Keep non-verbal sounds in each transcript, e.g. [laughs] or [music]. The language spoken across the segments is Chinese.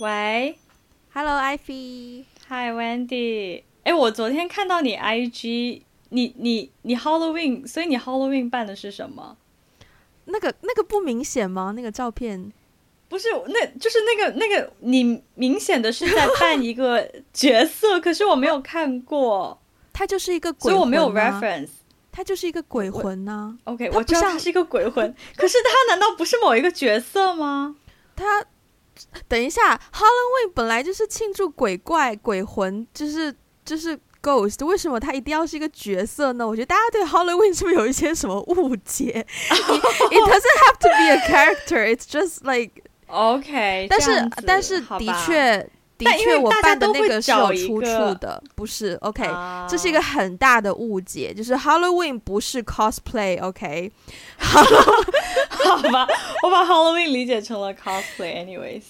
喂，Hello Ivy，Hi Wendy。哎，我昨天看到你 IG，你你你 Halloween，所以你 Halloween 办的是什么？那个那个不明显吗？那个照片不是，那就是那个那个你明显的是在扮一个 [laughs] 角色，可是我没有看过，他就是一个鬼魂，所以我没有 reference，他就是一个鬼魂呢、啊。OK，我知道他是一个鬼魂，可是他难道不是某一个角色吗？他。等一下，Halloween 本来就是庆祝鬼怪、鬼魂，就是就是 ghost，为什么它一定要是一个角色呢？我觉得大家对 Halloween 是不是有一些什么误解？It doesn't have to be a character, it's just like OK。但是但是的确。的确，我办的那个是有出处的，不是 OK，、uh, 这是一个很大的误解，就是 Halloween 不是 cosplay，OK，[laughs] okay? 好吧，我把 Halloween 理解成了 cosplay，anyways，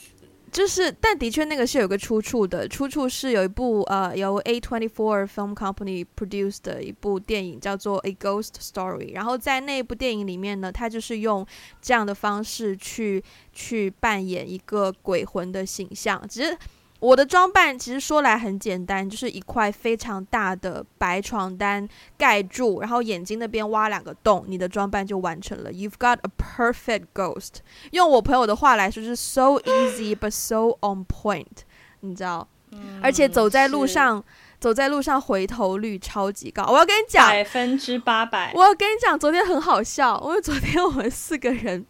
就是，但的确那个是有个出处的，出处是有一部呃由 A24 Film Company produced 的一部电影叫做 A Ghost Story，然后在那部电影里面呢，他就是用这样的方式去去扮演一个鬼魂的形象，只是。我的装扮其实说来很简单，就是一块非常大的白床单盖住，然后眼睛那边挖两个洞，你的装扮就完成了。You've got a perfect ghost。用我朋友的话来说，就是 so easy but so on point，你知道？嗯、而且走在路上，走在路上回头率超级高。我要跟你讲，百分之八百。我要跟你讲，昨天很好笑，因为昨天我们四个人，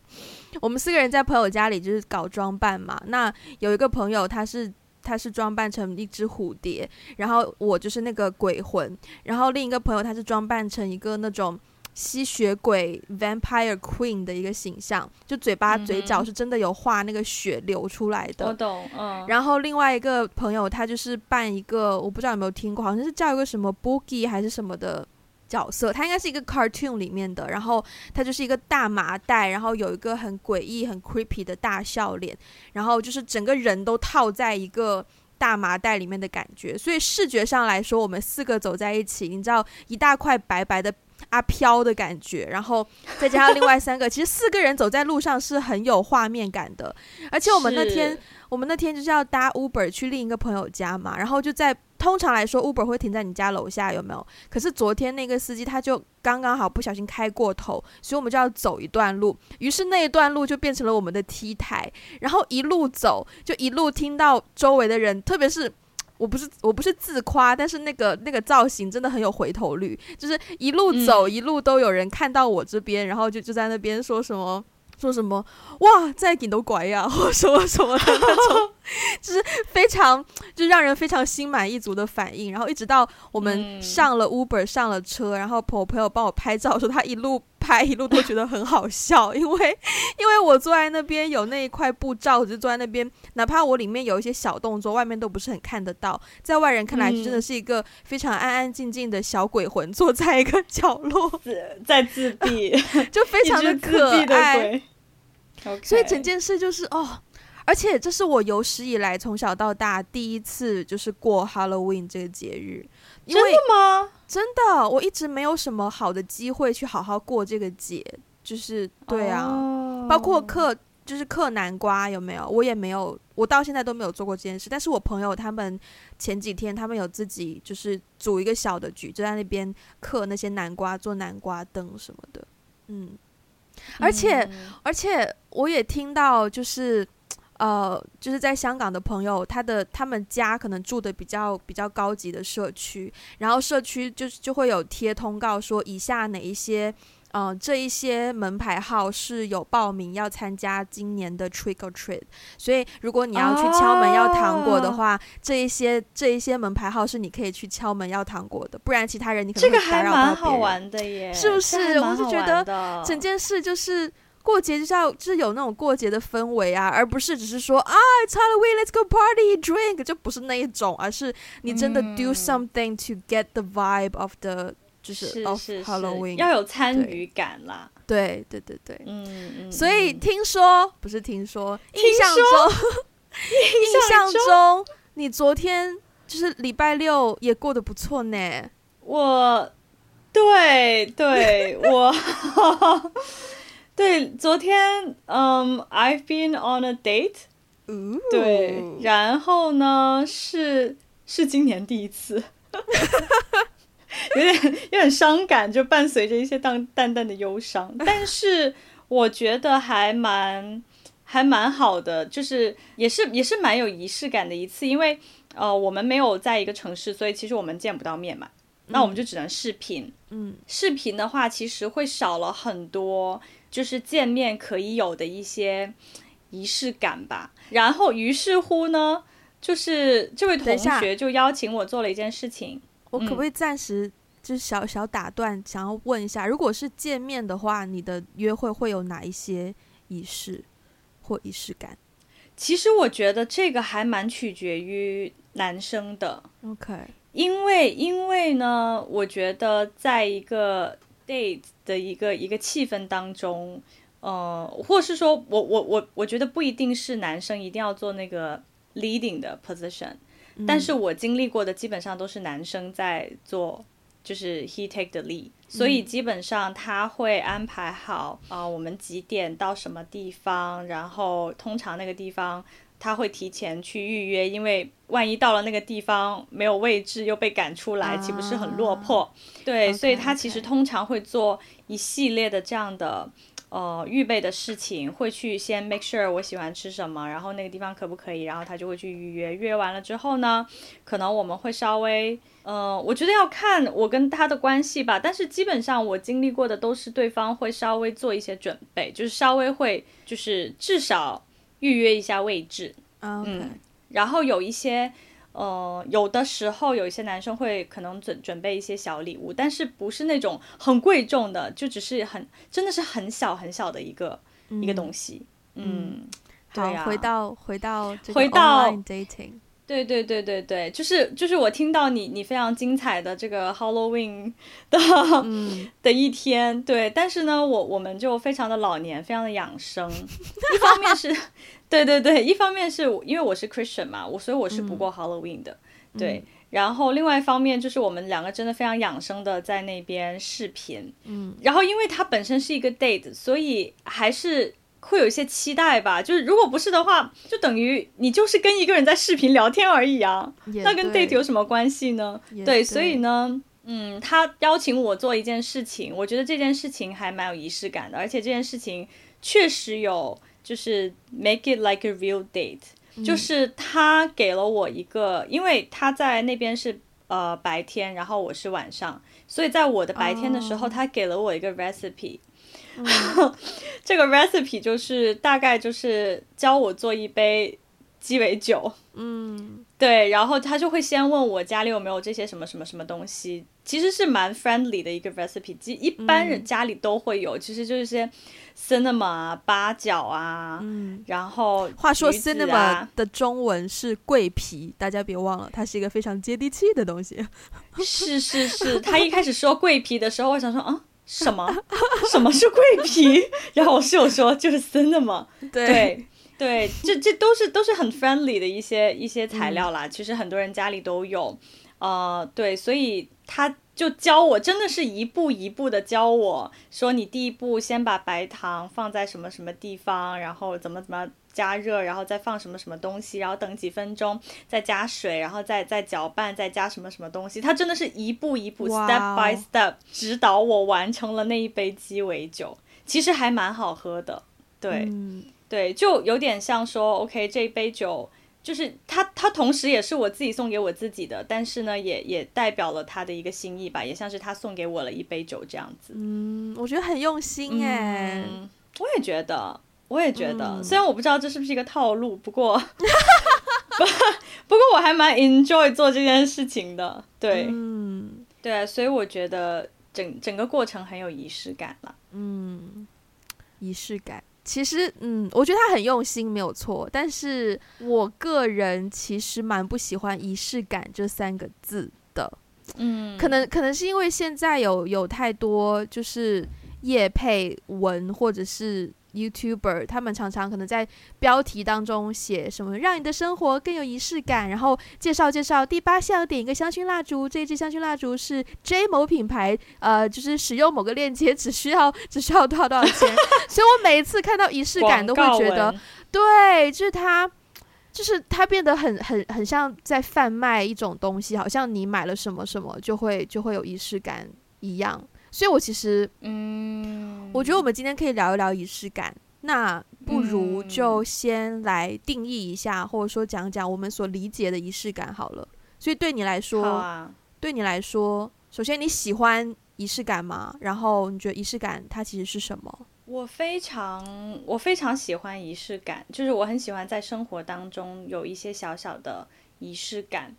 我们四个人在朋友家里就是搞装扮嘛。那有一个朋友他是。他是装扮成一只蝴蝶，然后我就是那个鬼魂，然后另一个朋友他是装扮成一个那种吸血鬼 vampire queen 的一个形象，就嘴巴、嗯、嘴角是真的有画那个血流出来的。我懂，嗯。然后另外一个朋友他就是扮一个，我不知道有没有听过，好像是叫一个什么 Boogie 还是什么的。角色，他应该是一个 cartoon 里面的，然后他就是一个大麻袋，然后有一个很诡异、很 creepy 的大笑脸，然后就是整个人都套在一个大麻袋里面的感觉，所以视觉上来说，我们四个走在一起，你知道一大块白白的阿飘的感觉，然后再加上另外三个，其实四个人走在路上是很有画面感的，而且我们那天我们那天就是要搭 Uber 去另一个朋友家嘛，然后就在。通常来说，Uber 会停在你家楼下，有没有？可是昨天那个司机他就刚刚好不小心开过头，所以我们就要走一段路。于是那一段路就变成了我们的 T 台，然后一路走就一路听到周围的人，特别是 [tsk] 我不是我不是自夸，但是那个那个造型真的很有回头率，就是一路走、嗯、一路都有人看到我这边，然后就就在那边说什么。说什么哇，在顶都拐呀，或什么什么的那种，[laughs] [laughs] 就是非常就让人非常心满意足的反应。然后一直到我们上了 Uber，上了车，然后朋朋友帮我拍照，说他一路拍一路都觉得很好笑，[laughs] 因为因为我坐在那边有那一块布罩，就坐在那边，哪怕我里面有一些小动作，外面都不是很看得到，在外人看来真的是一个非常安安静静的小鬼魂，坐在一个角落，在自闭，[laughs] 就非常的可爱。Okay. 所以整件事就是哦，而且这是我有史以来从小到大第一次就是过 Halloween 这个节日。因为，真的吗？真的，我一直没有什么好的机会去好好过这个节，就是对啊，oh. 包括刻就是刻南瓜有没有？我也没有，我到现在都没有做过这件事。但是我朋友他们前几天他们有自己就是组一个小的局，就在那边刻那些南瓜，做南瓜灯什么的，嗯。而且，嗯、而且我也听到，就是，呃，就是在香港的朋友，他的他们家可能住的比较比较高级的社区，然后社区就就会有贴通告说，以下哪一些。嗯、呃，这一些门牌号是有报名要参加今年的 Trick or Treat，所以如果你要去敲门要糖果的话，哦、这一些这一些门牌号是你可以去敲门要糖果的，不然其他人你可能。这个还蛮好玩的耶，是不是？我是觉得整件事就是过节就是要就是有那种过节的氛围啊，而不是只是说啊，It's Halloween，Let's go party drink，就不是那一种，而是你真的 do something to get the vibe of the。就是 of Halloween 要有参与感啦，对对对对，嗯嗯，所以听说不是听说，印象中 [laughs] 印象中你昨天就是礼拜六也过得不错呢。我，对对，我，[laughs] 对昨天，嗯，I've been on a date。对，然后呢是是今年第一次，有点有点伤感，就伴随着一些淡淡淡的忧伤，[laughs] 但是我觉得还蛮还蛮好的，就是也是也是蛮有仪式感的一次，因为呃我们没有在一个城市，所以其实我们见不到面嘛，那我们就只能视频，嗯，视频的话其实会少了很多，就是见面可以有的一些仪式感吧，然后于是乎呢，就是这位同学就邀请我做了一件事情。我可不可以暂时就是小小打断，想要问一下，如果是见面的话，你的约会会有哪一些仪式或仪式感？其实我觉得这个还蛮取决于男生的。OK，因为因为呢，我觉得在一个 date 的一个一个气氛当中。呃，或是说我我我我觉得不一定是男生一定要做那个 leading 的 position，嗯，但是我经历过的基本上都是男生在做，就是 he take the lead，嗯，所以基本上他会安排好啊，呃，我们几点到什么地方，然后通常那个地方他会提前去预约，因为万一到了那个地方没有位置又被赶出来，岂不是很落魄？对，okay, 所以他其实通常会做一系列的这样的。呃，预备的事情会去先 make sure 我喜欢吃什么，然后那个地方可不可以，然后他就会去预约。预约完了之后呢，可能我们会稍微，呃，我觉得要看我跟他的关系吧。但是基本上我经历过的都是对方会稍微做一些准备，就是稍微会，就是至少预约一下位置。嗯，然后有一些。呃，有的时候有一些男生会可能准准备一些小礼物，但是不是那种很贵重的，就只是很真的是很小很小的一个、嗯、一个东西。嗯，好，回到回到回到 dating。对对对对对，就是就是我听到你你非常精彩的这个 Halloween 的、嗯、[laughs] 的一天，对，但是呢，我我们就非常的老年，非常的养生。一方面是，[laughs] 对对对，一方面是因为我是 Christian 嘛，我所以我是不过 Halloween 的，嗯、对。然后另外一方面就是我们两个真的非常养生的在那边视频，嗯。然后因为它本身是一个 date，所以还是。会有一些期待吧，就是如果不是的话，就等于你就是跟一个人在视频聊天而已啊，那跟 date 有什么关系呢？对，对，所以呢，嗯，他邀请我做一件事情，我觉得这件事情还蛮有仪式感的，而且这件事情确实有就是 make it like a real date，嗯，就是他给了我一个，因为他在那边是呃白天，然后我是晚上，所以在我的白天的时候，他给了我一个 recipe。嗯、[laughs] 这个 recipe 就是大概就是教我做一杯鸡尾酒，嗯，对，然后他就会先问我家里有没有这些什么什么什么东西，其实是蛮 friendly 的一个 recipe，一般人家里都会有，嗯、其实就是些 cinnamon 八角啊，嗯，然后、啊、话说 cinnamon 的中文是桂皮，大家别忘了，它是一个非常接地气的东西。[laughs] 是是是，他一开始说桂皮的时候，我想说啊。什么？[laughs] 什么是桂皮？[laughs] 然后我室友说就是真的吗？对对，这这都是都是很 friendly 的一些一些材料啦。其实很多人家里都有，呃，对，所以他就教我，真的是一步一步的教我说，你第一步先把白糖放在什么什么地方，然后怎么怎么。加热，然后再放什么什么东西，然后等几分钟，再加水，然后再再搅拌，再加什么什么东西。它真的是一步一步，step by step 指导我完成了那一杯鸡尾酒。其实还蛮好喝的，对、嗯、对，就有点像说，OK，这一杯酒就是它，它同时也是我自己送给我自己的，但是呢，也也代表了他的一个心意吧，也像是他送给我了一杯酒这样子。嗯，我觉得很用心哎、嗯，我也觉得。我也觉得、嗯，虽然我不知道这是不是一个套路，不过，[laughs] 不，不过我还蛮 enjoy 做这件事情的。对，嗯，对，所以我觉得整整个过程很有仪式感了。嗯，仪式感，其实，嗯，我觉得他很用心，没有错。但是我个人其实蛮不喜欢“仪式感”这三个字的。嗯，可能可能是因为现在有有太多就是业配文或者是。YouTuber 他们常常可能在标题当中写什么让你的生活更有仪式感，然后介绍介绍第八项点一个香薰蜡烛，这一支香薰蜡烛是 J 某品牌，呃，就是使用某个链接只需要 [laughs] 只需要多少多少钱，所以我每一次看到仪式感都会觉得，对，就是它就是它变得很很很像在贩卖一种东西，好像你买了什么什么就会就会有仪式感一样。所以我其实，嗯，我觉得我们今天可以聊一聊仪式感。那不如就先来定义一下，嗯、或者说讲讲我们所理解的仪式感好了。所以对你来说，啊、对你来说，首先你喜欢仪式感吗？然后你觉得仪式感它其实是什么？我非常我非常喜欢仪式感，就是我很喜欢在生活当中有一些小小的仪式感。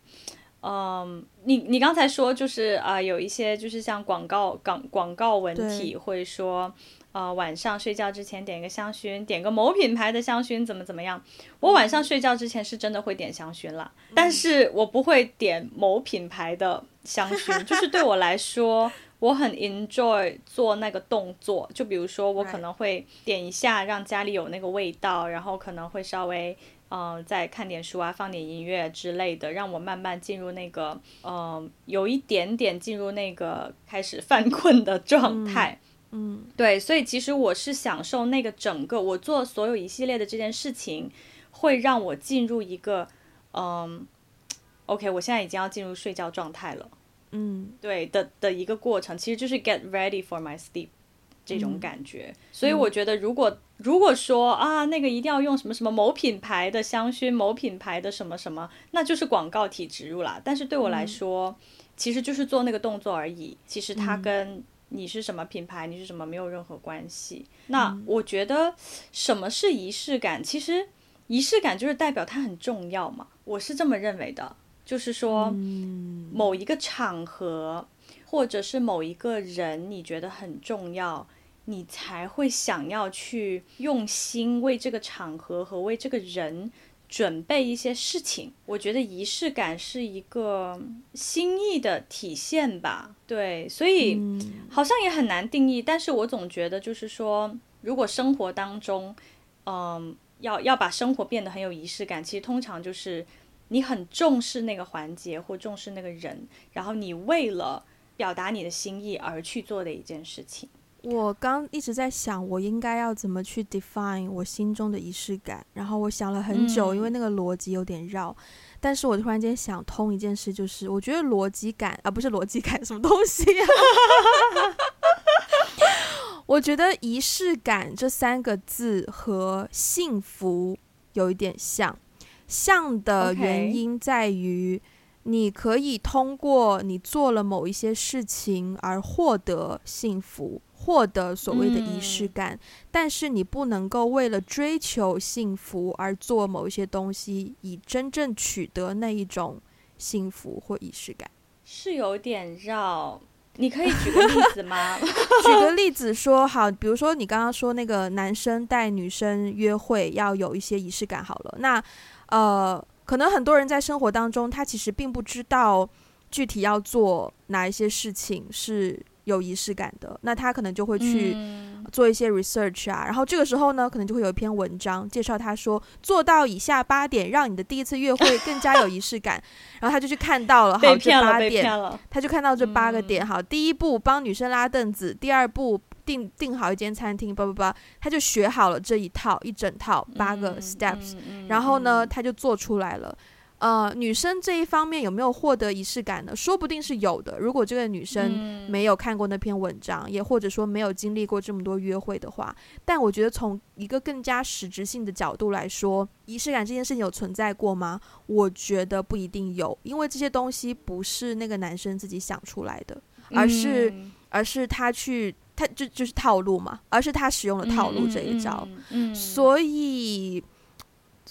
嗯，你你刚才说就是啊、呃，有一些就是像广告广广告文体会说。呃，晚上睡觉之前点一个香薰，点个某品牌的香薰，怎么怎么样？我晚上睡觉之前是真的会点香薰啦，嗯、但是我不会点某品牌的香薰，就是对我来说，我很 enjoy 做那个动作。就比如说，我可 [laughs] 能会点一下，让家里有那个味道，然后可能会稍微嗯、呃，再看点书啊，放点音乐之类的，让我慢慢进入那个嗯、呃，有一点点进入那个开始犯困的状态。嗯嗯，对，所以其实我是享受那个整个我做所有一系列的这件事情，会让我进入一个，嗯，OK，我现在已经要进入睡觉状态了，嗯，对的的一个过程，其实就是 get ready for my sleep 这种感觉。嗯，所以我觉得，如果如果说啊，那个一定要用什么什么某品牌的香薰，某品牌的什么什么，那就是广告体植入啦。但是对我来说，嗯，其实就是做那个动作而已。其实它跟你是什么品牌？你是什么？没有任何关系。那我觉得什么是仪式感？其实仪式感就是代表它很重要嘛。我是这么认为的，就是说某一个场合或者是某一个人，你觉得很重要，你才会想要去用心为这个场合和为这个人。准备一些事情，我觉得仪式感是一个心意的体现吧。对，所以好像也很难定义。但是我总觉得，就是说，如果生活当中，嗯，要要把生活变得很有仪式感，其实通常就是你很重视那个环节或重视那个人，然后你为了表达你的心意而去做的一件事情。我刚一直在想，我应该要怎么去 define 我心中的仪式感。然后我想了很久，因为那个逻辑有点绕。嗯、但是我突然间想通一件事，就是我觉得逻辑感啊，不是逻辑感，什么东西啊？[laughs] 我觉得仪式感这三个字和幸福有一点像，像的原因在于，你可以通过你做了某一些事情而获得幸福。获得所谓的仪式感，嗯、但是你不能够为了追求幸福而做某一些东西，以真正取得那一种幸福或仪式感，是有点绕。你可以举个例子吗？[laughs] 举个例子说好，比如说你刚刚说那个男生带女生约会要有一些仪式感，好了，那呃，可能很多人在生活当中，他其实并不知道具体要做哪一些事情是。有仪式感的，那他可能就会去做一些 research 啊，嗯、然后这个时候呢，可能就会有一篇文章介绍他说做到以下八点，让你的第一次约会更加有仪式感。[laughs] 然后他就去看到了，好，这八点，他就看到这八个点。嗯、好，第一步帮女生拉凳子，第二步订订好一间餐厅，叭叭叭，他就学好了这一套一整套八个 steps，、嗯、然后呢，他就做出来了。呃，女生这一方面有没有获得仪式感呢？说不定是有的。如果这个女生没有看过那篇文章，嗯、也或者说没有经历过这么多约会的话，但我觉得从一个更加实质性的角度来说，仪式感这件事情有存在过吗？我觉得不一定有，因为这些东西不是那个男生自己想出来的，而是、嗯、而是他去他就就是套路嘛，而是他使用了套路这一招，嗯嗯嗯、所以。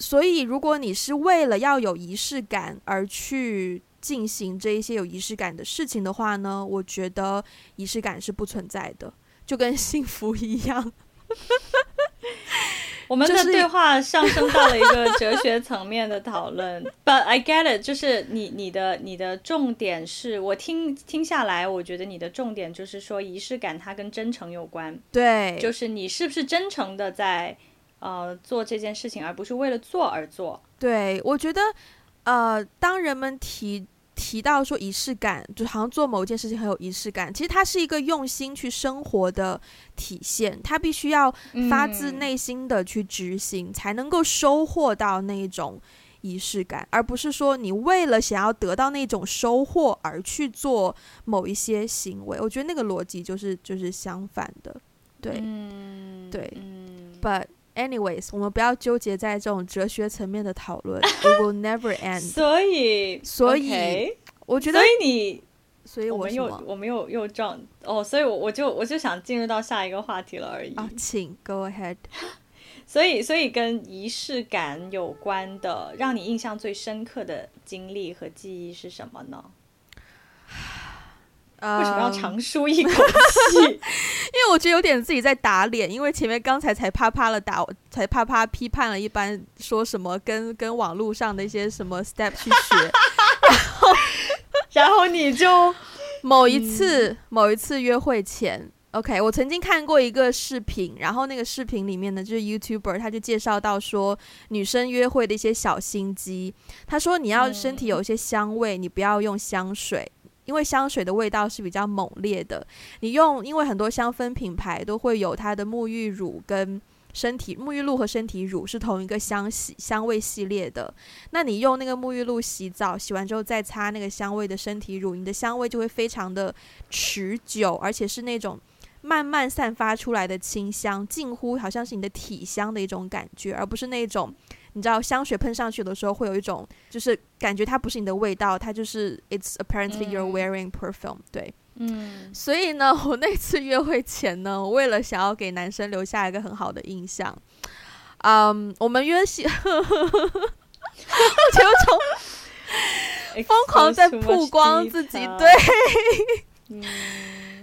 所以，如果你是为了要有仪式感而去进行这一些有仪式感的事情的话呢，我觉得仪式感是不存在的，就跟幸福一样。[laughs] 我们的对话上升到了一个哲学层面的讨论，[laughs] But I get it，就是你你的你的重点是我听听下来，我觉得你的重点就是说仪式感它跟真诚有关，对，就是你是不是真诚的在。呃，做这件事情，而不是为了做而做。对，我觉得，呃，当人们提提到说仪式感，就好像做某件事情很有仪式感，其实它是一个用心去生活的体现，它必须要发自内心的去执行，嗯、才能够收获到那一种仪式感，而不是说你为了想要得到那种收获而去做某一些行为。我觉得那个逻辑就是就是相反的，对，嗯、对。嗯、But anyways，我们不要纠结在这种哲学层面的讨论，[laughs] It will never end。所以，所以 okay, 我觉得，所以你。所以我，我们又我们又又撞哦，所以我我就我就想进入到下一个话题了而已。啊，请 go ahead。[laughs] 所以所以跟仪式感有关的，让你印象最深刻的经历和记忆是什么呢？呃、为什么要长舒一口气？[laughs] 因为我觉得有点自己在打脸，因为前面刚才才啪啪了打，才啪啪批判了一般说什么跟跟网络上的一些什么 step 去学，[laughs] 然后。[laughs] 然后你就某一次、嗯、某一次约会前，OK，我曾经看过一个视频，然后那个视频里面呢，就是 YouTuber，他就介绍到说女生约会的一些小心机。他说你要身体有一些香味，嗯、你不要用香水，因为香水的味道是比较猛烈的。你用，因为很多香氛品牌都会有它的沐浴乳跟。身体沐浴露和身体乳是同一个香系香味系列的，那你用那个沐浴露洗澡，洗完之后再擦那个香味的身体乳，你的香味就会非常的持久，而且是那种慢慢散发出来的清香，近乎好像是你的体香的一种感觉，而不是那种你知道香水喷上去的时候会有一种就是感觉它不是你的味道，它就是 It's apparently you're wearing perfume，对。嗯，所以呢，我那次约会前呢，我为了想要给男生留下一个很好的印象，嗯，我们约洗，[laughs] 我就从疯狂在曝光自己，[laughs] 对，嗯，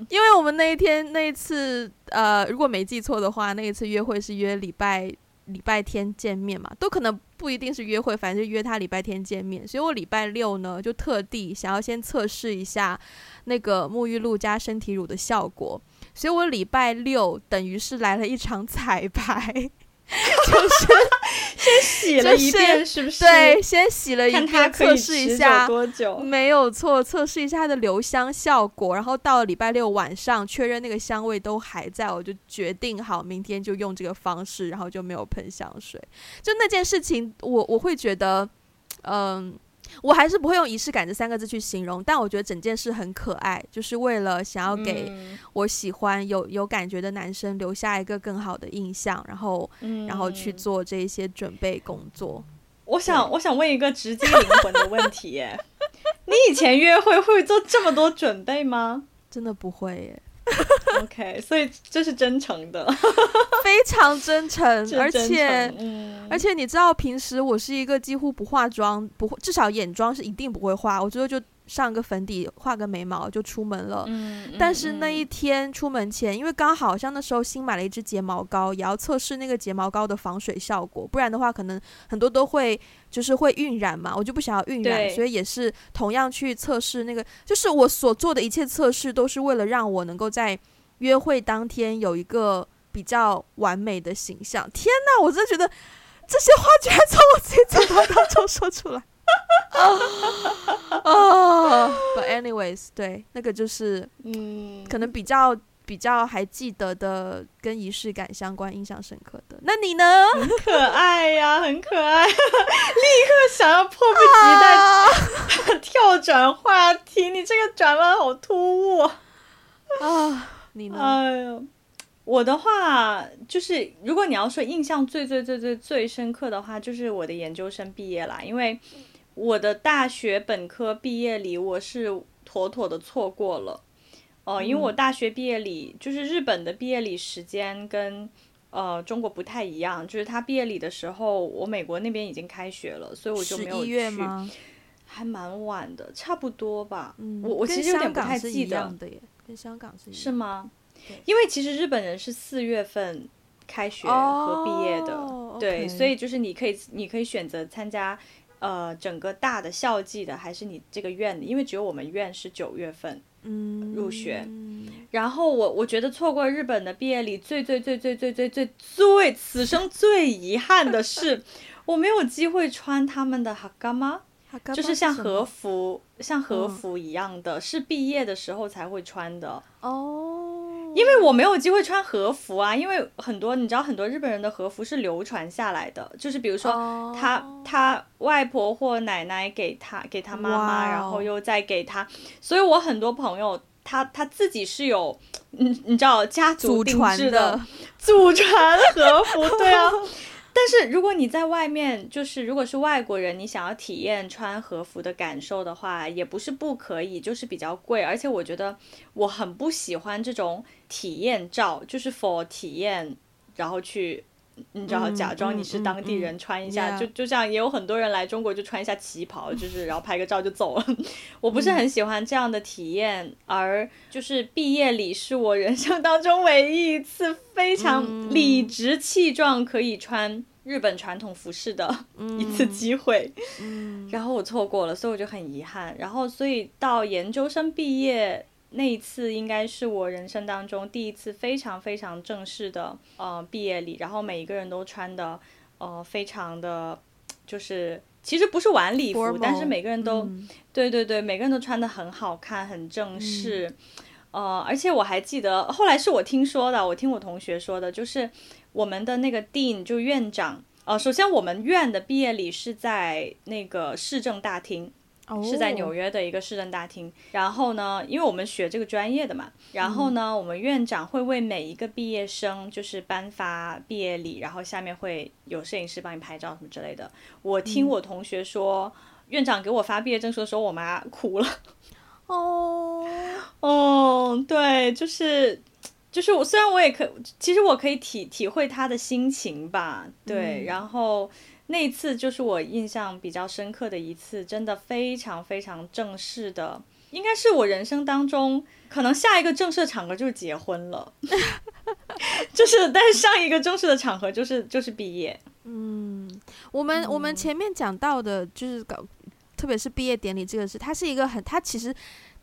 因为我们那一天那一次，呃，如果没记错的话，那一次约会是约礼拜。礼拜天见面嘛，都可能不一定是约会，反正就约他礼拜天见面。所以我礼拜六呢，就特地想要先测试一下那个沐浴露加身体乳的效果。所以我礼拜六等于是来了一场彩排。[laughs] 就是先洗了一遍，是不是？对，先洗了一遍，测试一下多久？没有错，测试一下它的留香效果。然后到了礼拜六晚上，确认那个香味都还在，我就决定好明天就用这个方式，然后就没有喷香水。就那件事情，我我会觉得，嗯。我还是不会用仪式感这三个字去形容，但我觉得整件事很可爱，就是为了想要给我喜欢有有感觉的男生留下一个更好的印象，然后、嗯、然后去做这一些准备工作。我想我想问一个直击灵魂的问题，耶，[laughs] 你以前约会会做这么多准备吗？真的不会耶。[laughs] OK，所以这是真诚的，[laughs] 非常真诚，[laughs] 而且、嗯、而且你知道，平时我是一个几乎不化妆，不至少眼妆是一定不会化，我觉得就上个粉底，画个眉毛就出门了。嗯、但是那一天出门前，因为刚好像那时候新买了一支睫毛膏，也要测试那个睫毛膏的防水效果，不然的话可能很多都会就是会晕染嘛，我就不想要晕染，所以也是同样去测试那个，就是我所做的一切测试都是为了让我能够在约会当天有一个比较完美的形象。天哪，我真的觉得这些话居然从我自己嘴巴当中说出来。[laughs] 哦，But anyways，对，那个就是，嗯，可能比较比较还记得的，跟仪式感相关、印象深刻的。那你呢？很可爱呀，很可爱，立刻想要迫不及待、啊、[laughs] 跳转话题。你这个转弯好突兀啊！你呢？哎呦，我的话就是，如果你要说印象最最最最最深刻的话，就是我的研究生毕业啦，因为。我的大学本科毕业礼，我是妥妥的错过了，哦、呃，因为我大学毕业礼就是日本的毕业礼时间跟呃中国不太一样，就是他毕业礼的时候，我美国那边已经开学了，所以我就没有去，还蛮晚的，差不多吧。嗯、我我其实有点不太记得，跟香港是一样的耶，是吗？因为其实日本人是四月份开学和毕业的，哦、对.所以就是你可以你可以选择参加。呃，整个大的校际的还是你这个院的，因为只有我们院是九月份入学。嗯、然后我我觉得错过日本的毕业礼最最最最最最最最此生最遗憾的是，我没有机会穿他们的哈嘎吗？就是像和服像和服一样的，嗯、是毕业的时候才会穿的哦。因为我没有机会穿和服啊，因为很多你知道很多日本人的和服是流传下来的，就是比如说他。Oh. 他外婆或奶奶给他给他妈妈，wow. 然后又再给他，所以我很多朋友他他自己是有，你你知道家族定制的祖传和服，对啊。[laughs] 但是如果你在外面，就是如果是外国人，你想要体验穿和服的感受的话，也不是不可以，就是比较贵。而且我觉得我很不喜欢这种体验照，就是 for 体验，然后去。你知道，假装你是当地人穿一下，嗯嗯嗯、就就像也有很多人来中国就穿一下旗袍，就是然后拍个照就走了。我不是很喜欢这样的体验，嗯、而就是毕业礼是我人生当中唯一一次非常理直气壮可以穿日本传统服饰的一次机会，嗯嗯、然后我错过了，所以我就很遗憾。然后所以到研究生毕业。那一次应该是我人生当中第一次非常非常正式的呃毕业礼，然后每一个人都穿的呃非常的，就是其实不是晚礼服但是每个人都、嗯、对对对，每个人都穿的很好看，很正式，嗯、呃，而且我还记得后来是我听说的，我听我同学说的，就是我们的那个 Dean 就院长，呃，首先我们院的毕业礼是在那个市政大厅。是在纽约的一个市政大厅，然后呢，因为我们学这个专业的嘛，然后呢，我们院长会为每一个毕业生就是颁发毕业礼，然后下面会有摄影师帮你拍照什么之类的。我听我同学说，院长给我发毕业证书的时候，我妈哭了。哦，哦，对，就是，就是我虽然我也可，其实我可以体体会他的心情吧，对，然后。那一次就是我印象比较深刻的一次，真的非常非常正式的，应该是我人生当中可能下一个正式的场合就是结婚了，[laughs] 就是但是上一个正式的场合就是就是毕业。嗯，我们我们前面讲到的就是搞，特别是毕业典礼这个事，它是一个很，它其实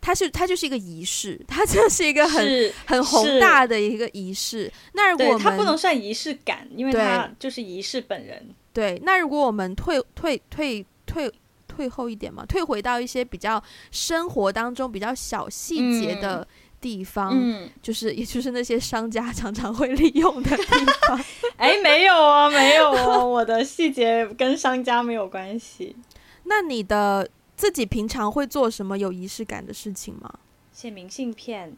它是它就是一个仪式，它就是一个很很宏大的一个仪式。那如果我们它不能算仪式感，因为它就是仪式本人。对，那如果我们退退退退退后一点嘛，退回到一些比较生活当中比较小细节的地方，嗯，就是也就是那些商家常常会利用的地方。[laughs] 哎，没有哦，没有哦，我的细节跟商家没有关系。那你的自己平常会做什么有仪式感的事情吗？写明信片，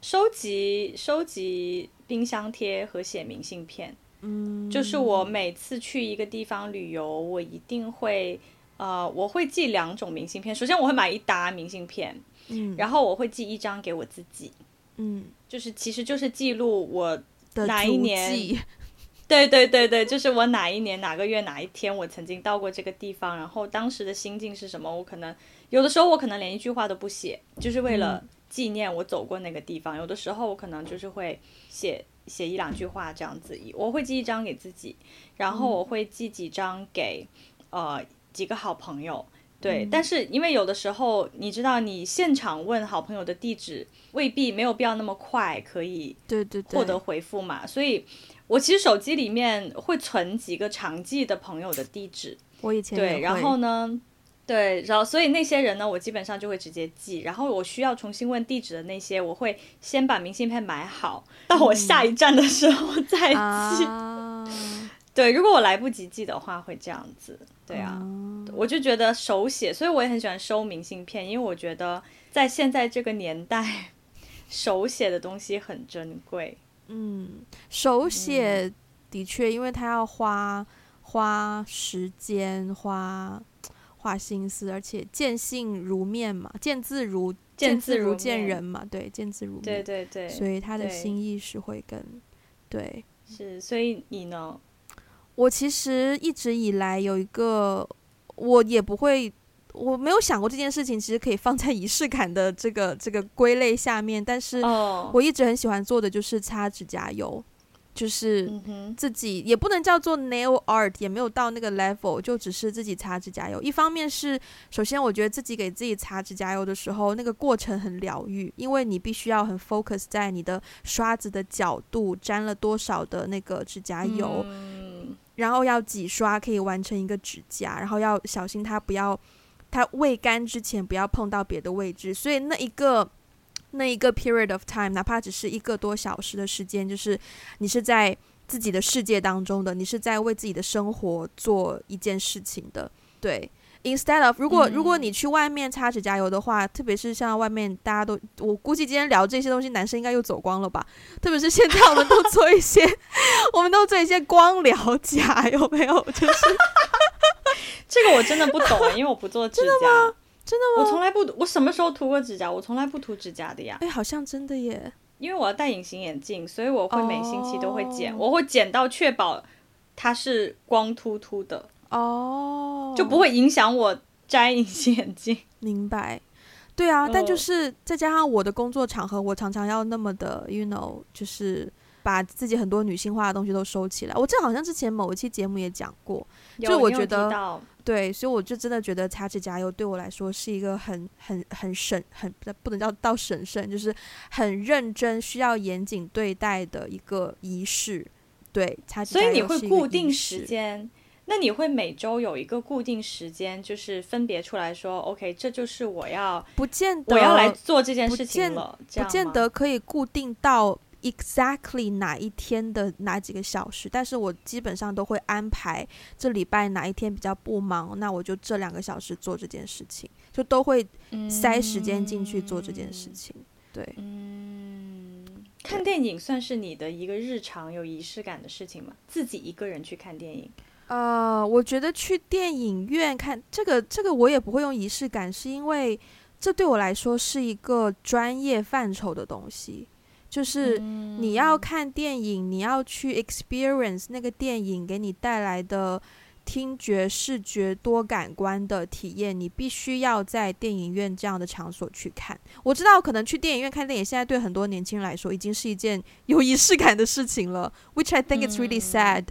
收集收集冰箱贴和写明信片。嗯，就是我每次去一个地方旅游，我一定会，呃，我会寄两种明信片。首先，我会买一沓明信片，嗯，然后我会寄一张给我自己，嗯，就是其实就是记录我哪一年，对对对对，就是我哪一年哪个月哪一天我曾经到过这个地方，然后当时的心境是什么。我可能有的时候我可能连一句话都不写，就是为了纪念我走过那个地方。有的时候我可能就是会写。写一两句话这样子，我会寄一张给自己，然后我会寄几张给、嗯、呃几个好朋友，对、嗯。但是因为有的时候你知道，你现场问好朋友的地址未必没有必要那么快可以对对获得回复嘛，所以我其实手机里面会存几个常记的朋友的地址。我以前对，然后呢？对，然后所以那些人呢，我基本上就会直接寄。然后我需要重新问地址的那些，我会先把明信片买好，到我下一站的时候再寄。嗯、[laughs] 对，如果我来不及寄的话，会这样子。对啊，嗯、我就觉得手写，所以我也很喜欢收明信片，因为我觉得在现在这个年代，[laughs] 手写的东西很珍贵。嗯，手写的确，因为他要花花时间花。花心思，而且见信如面嘛，见字如见字如见人嘛，对，见字如面，对对对，所以他的心意是会更，对。是，所以你呢？我其实一直以来有一个，我也不会，我没有想过这件事情其实可以放在仪式感的这个这个归类下面，但是我一直很喜欢做的就是擦指甲油。就是自己也不能叫做 nail art，也没有到那个 level，就只是自己擦指甲油。一方面是，首先我觉得自己给自己擦指甲油的时候，那个过程很疗愈，因为你必须要很 focus 在你的刷子的角度沾了多少的那个指甲油，然后要几刷可以完成一个指甲，然后要小心它不要它未干之前不要碰到别的位置，所以那一个。那一个 period of time，哪怕只是一个多小时的时间，就是你是在自自己的世界当中的，你是在为自己的生活做一件事情的。对，instead of 如果、嗯、如果你去外面擦指甲油的话，特别是像外面大家都，我估计今天聊这些东西，男生应该又走光了吧？特别是现在我们都做一些，[laughs] 我们都做一些光疗甲，有没有？就是 [laughs] 这个我真的不懂啊，因为我不做指甲。真的吗？我从来不，我什么时候涂过指甲？我从来不涂指甲的呀。哎，好像真的耶。因为我要戴隐形眼镜，所以我会每星期都会剪，oh. 我会剪到确保它是光秃秃的哦，oh. 就不会影响我摘隐形眼镜。[laughs] 明白。对啊，oh. 但就是再加上我的工作场合，我常常要那么的，you know，就是把自己很多女性化的东西都收起来。我这好像之前某一期节目也讲过，就我觉得。对，所以我就真的觉得擦指甲油对我来说是一个很很很神，很不能叫到神圣，就是很认真、需要严谨对待的一个仪式。对，擦。所以你会固定时间？那你会每周有一个固定时间，就是分别出来说，OK，这就是我要，不见得我要来做这件事情见，不见得可以固定到。Exactly 哪一天的哪几个小时，但是我基本上都会安排这礼拜哪一天比较不忙，那我就这两个小时做这件事情，就都会塞时间进去做这件事情。嗯、对，嗯，看电影算是你的一个日常有仪式感的事情吗？自己一个人去看电影？呃，我觉得去电影院看这个，这个我也不会用仪式感，是因为这对我来说是一个专业范畴的东西。就是你要看电影，你要去 experience 那个电影给你带来的听觉、视觉多感官的体验，你必须要在电影院这样的场所去看。我知道，可能去电影院看电影，现在对很多年轻人来说已经是一件 [laughs] 有仪式感的事情了，which I think it's really sad。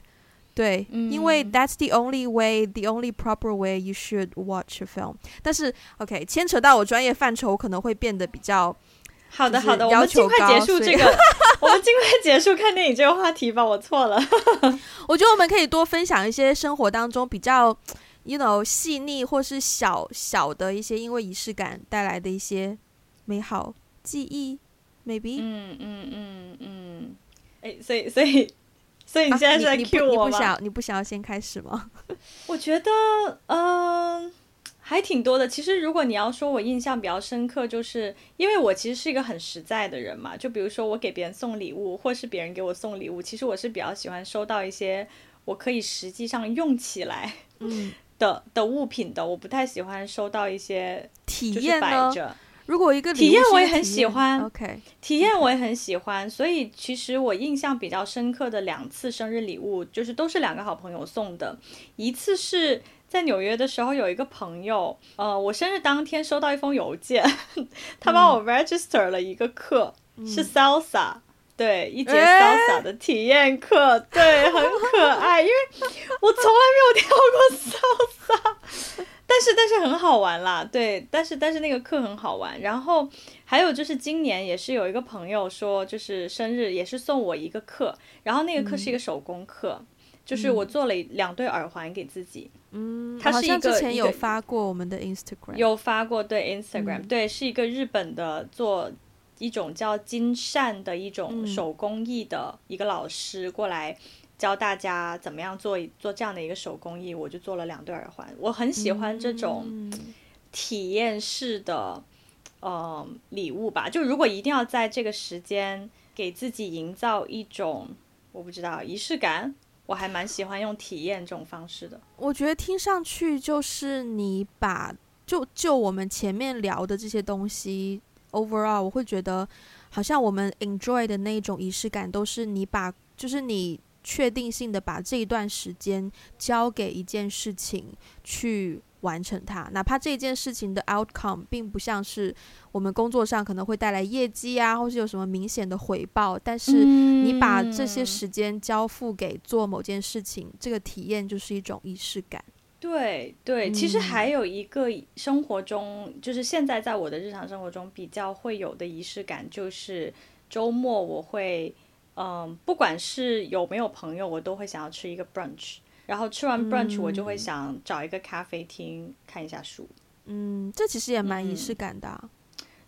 对，因为 that's the only way, the only proper way you should watch a film。但是，OK，牵扯到我专业范畴，我可能会变得比较。好的，好的，我们尽快结束这个，[laughs] 我们尽快结束看电影这个话题吧。我错了，[laughs] 我觉得我们可以多分享一些生活当中比较，you know，细腻或是小小的一些因为仪式感带来的一些美好记忆，maybe。嗯嗯嗯嗯。哎，所以所以所以你现在是在 cue 我吗？你不想你不想要先开始吗？我觉得，嗯、呃。还挺多的。其实，如果你要说我印象比较深刻，就是因为我其实是一个很实在的人嘛。就比如说，我给别人送礼物，或是别人给我送礼物，其实我是比较喜欢收到一些我可以实际上用起来的的物品的。我不太喜欢收到一些体验呢。如果一个体验我也很喜欢，OK，[laughs] 体验我也很喜欢。所以，其实我印象比较深刻的两次生日礼物，就是都是两个好朋友送的。一次是。在纽约的时候，有一个朋友，呃，我生日当天收到一封邮件，[laughs] 他帮我 register 了一个课，嗯、是 salsa，对，一节 salsa 的体验课，欸、对，很可爱，因为我从来没有跳过 salsa，但是但是很好玩啦，对，但是但是那个课很好玩，然后还有就是今年也是有一个朋友说，就是生日也是送我一个课，然后那个课是一个手工课，嗯、就是我做了两对耳环给自己。嗯，它是一个之前有发过我们的 Instagram，有发过对 Instagram，、嗯、对，是一个日本的做一种叫金扇的一种手工艺的一个老师过来教大家怎么样做做这样的一个手工艺，我就做了两对耳环。我很喜欢这种体验式的呃礼物吧，就如果一定要在这个时间给自己营造一种我不知道仪式感。我还蛮喜欢用体验这种方式的。我觉得听上去就是你把就就我们前面聊的这些东西，overall，我会觉得好像我们 enjoy 的那种仪式感，都是你把就是你确定性的把这一段时间交给一件事情去。完成它，哪怕这件事情的 outcome 并不像是我们工作上可能会带来业绩啊，或是有什么明显的回报，但是你把这些时间交付给做某件事情，嗯、这个体验就是一种仪式感。对对，其实还有一个生活中，嗯、就是现在在我的日常生活中比较会有的仪式感，就是周末我会，嗯，不管是有没有朋友，我都会想要吃一个 brunch。然后吃完 brunch，我就会想找一个咖啡厅看一下书。嗯，这其实也蛮仪式感的啊。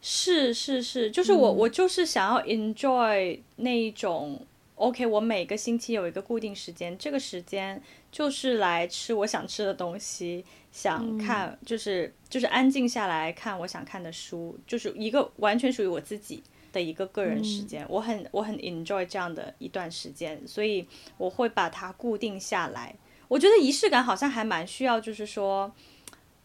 是是是，就是我、嗯、我就是想要 enjoy 那一种 OK，我每个星期有一个固定时间，这个时间就是来吃我想吃的东西，想看就是、嗯、就是安静下来看我想看的书，就是一个完全属于我自己的一个个人时间。嗯、我很我很 enjoy 这样的一段时间，所以我会把它固定下来。我觉得仪式感好像还蛮需要，就是说，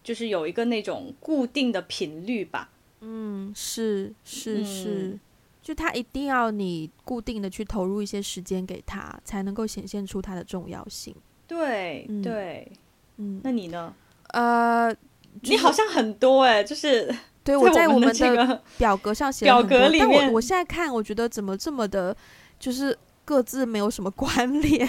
就是有一个那种固定的频率吧。嗯，是是是。嗯就他一定要你固定的去投入一些时间给他，才能够显现出它的重要性。对，嗯、对，嗯，那你呢？呃，你好像很多哎、欸，就是对我在我们的 [laughs] 表格上写表格里面，但我我现在看，我觉得怎么这么的，就是各自没有什么 [laughs] 关联。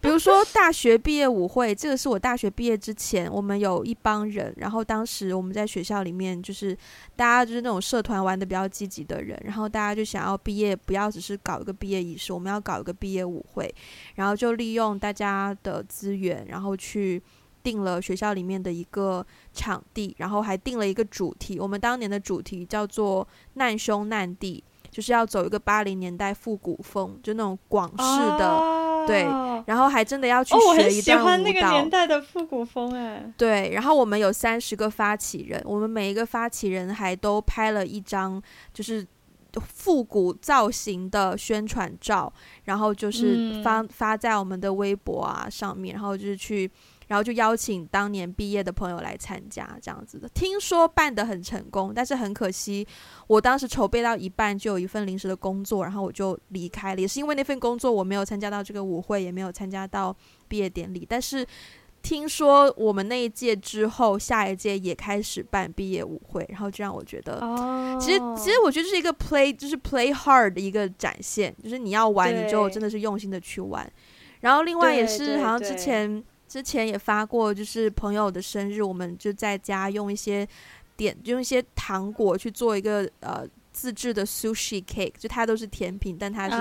比如说大学毕业舞会，这个是我大学毕业之前，我们有一帮人，然后当时我们在学校里面，就是大家就是那种社团玩得比较积极的人，然后大家就想要毕业，不要只是搞一个毕业仪式，我们要搞一个毕业舞会，然后就利用大家的资源，然后去定了学校里面的一个场地，然后还定了一个主题，我们当年的主题叫做“难兄难弟”，就是要走一个八零年代复古风，就那种广式的。Oh. 对，然后还真的要去学一段舞蹈。哦，我很喜欢那个年代的复古风哎。对，然后我们有三十个发起人，我们每一个发起人还都拍了一张就是复古造型的宣传照，然后就是发、嗯、发在我们的微博啊上面，然后就是去。然后就邀请当年毕业的朋友来参加，这样子的。听说办得很成功，但是很可惜，我当时筹备到一半就有一份临时的工作，然后我就离开了。也是因为那份工作，我没有参加到这个舞会，也没有参加到毕业典礼。但是听说我们那一届之后，下一届也开始办毕业舞会，然后就让我觉得，其实其实我觉得是一个 play，就是 play hard 的一个展现，就是你要玩，你就真的是用心的去玩。然后另外也是好像之前。之前也发过，就是朋友的生日，我们就在家用一些点，用一些糖果去做一个呃自制的 sushi cake，就它都是甜品，但它是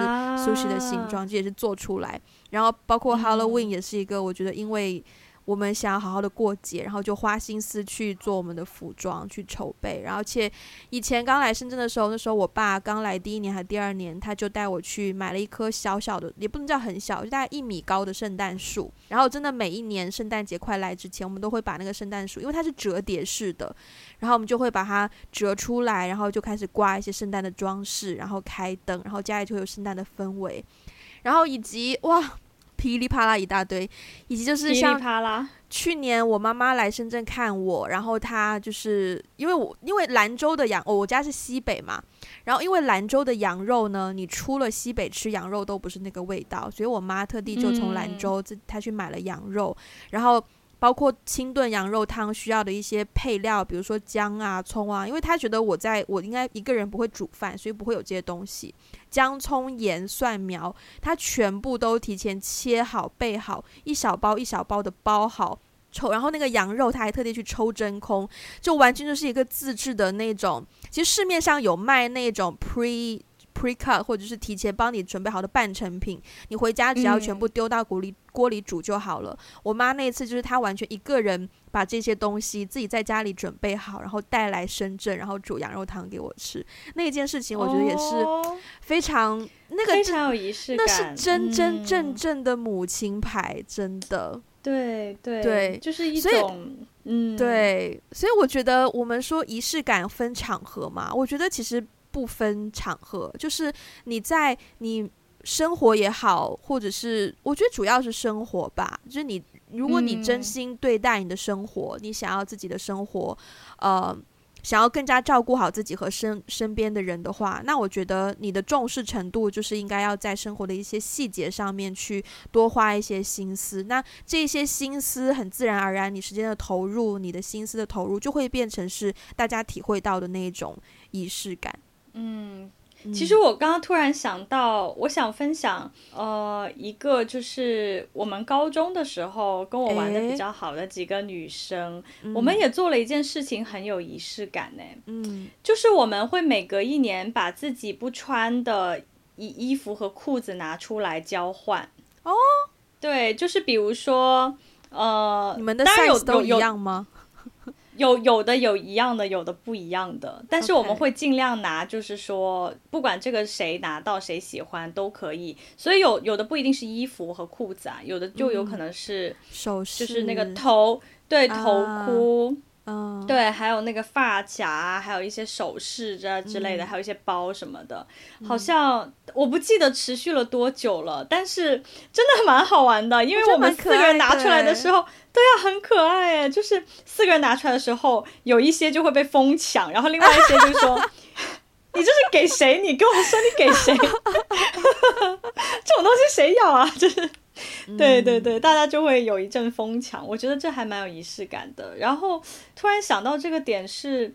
sushi 的形状，这、啊、也是做出来。然后包括 Halloween 也是一个，我觉得因为。我们想要好好的过节，然后就花心思去做我们的服装，去筹备。然后，且以前刚来深圳的时候，那时候我爸刚来第一年还第二年，他就带我去买了一棵小小的，也不能叫很小，就大概一米高的圣诞树。然后，真的每一年圣诞节快来之前，我们都会把那个圣诞树，因为它是折叠式的，然后我们就会把它折出来，然后就开始挂一些圣诞的装饰，然后开灯，然后家里就会有圣诞的氛围。然后以及哇。噼里啪啦一大堆，以及就是像去年我妈妈来深圳看我，然后她就是因为我因为兰州的羊，哦，我家是西北嘛，然后因为兰州的羊肉呢，你出了西北吃羊肉都不是那个味道，所以我妈特地就从兰州自她去买了羊肉，然后。包括清炖羊肉汤需要的一些配料，比如说姜啊、葱啊，因为他觉得我在我应该一个人不会煮饭，所以不会有这些东西。姜、葱、盐、蒜苗，他全部都提前切好、备好，一小包一小包的包好抽。然后那个羊肉他还特地去抽真空，就完全就是一个自制的那种。其实市面上有卖那种 pre。Pre-cut 或者是提前帮你准备好的半成品，你回家只要全部丢到锅里锅里煮就好了。嗯、我妈那一次就是她完全一个人把这些东西自己在家里准备好，然后带来深圳，然后煮羊肉汤给我吃。那件事情我觉得也是非常、哦、那个非常有仪式感，那是真真正正的母亲牌，真的。对对对，就是一种嗯，对。所以我觉得我们说仪式感分场合嘛，我觉得其实。不分场合，就是你在你生活也好，或者是我觉得主要是生活吧。就是你，如果你真心对待你的生活，嗯、你想要自己的生活，呃，想要更加照顾好自己和身身边的人的话，那我觉得你的重视程度就是应该要在生活的一些细节上面去多花一些心思。那这些心思很自然而然，你时间的投入，你的心思的投入，就会变成是大家体会到的那一种仪式感。嗯，其实我刚刚突然想到，我想分享，呃，一个就是我们高中的时候跟我玩的比较好的几个女生，欸、我们也做了一件事情很有仪式感呢。嗯，就是我们会每隔一年把自己不穿的衣衣服和裤子拿出来交换。哦，对，就是比如说，呃，你们的 size 都一样吗？有有的有一样的，有的不一样的，但是我们会尽量拿，就是说，不管这个谁拿到谁喜欢都可以。所以有有的不一定是衣服和裤子啊，有的就有可能是首饰，就是那个头，对，头箍。啊嗯，对，还有那个发夹，还有一些首饰这之类的，嗯、还有一些包什么的，好像我不记得持续了多久了，但是真的蛮好玩的，因为我们四个人拿出来的时候，对呀、啊，很可爱哎，就是四个人拿出来的时候，有一些就会被疯抢，然后另外一些就说，[laughs] 你这是给谁？你跟我说你给谁？[laughs] 这种东西谁要啊？就是。[laughs] 对对对，大家就会有一阵疯抢，我觉得这还蛮有仪式感的。然后突然想到这个点是，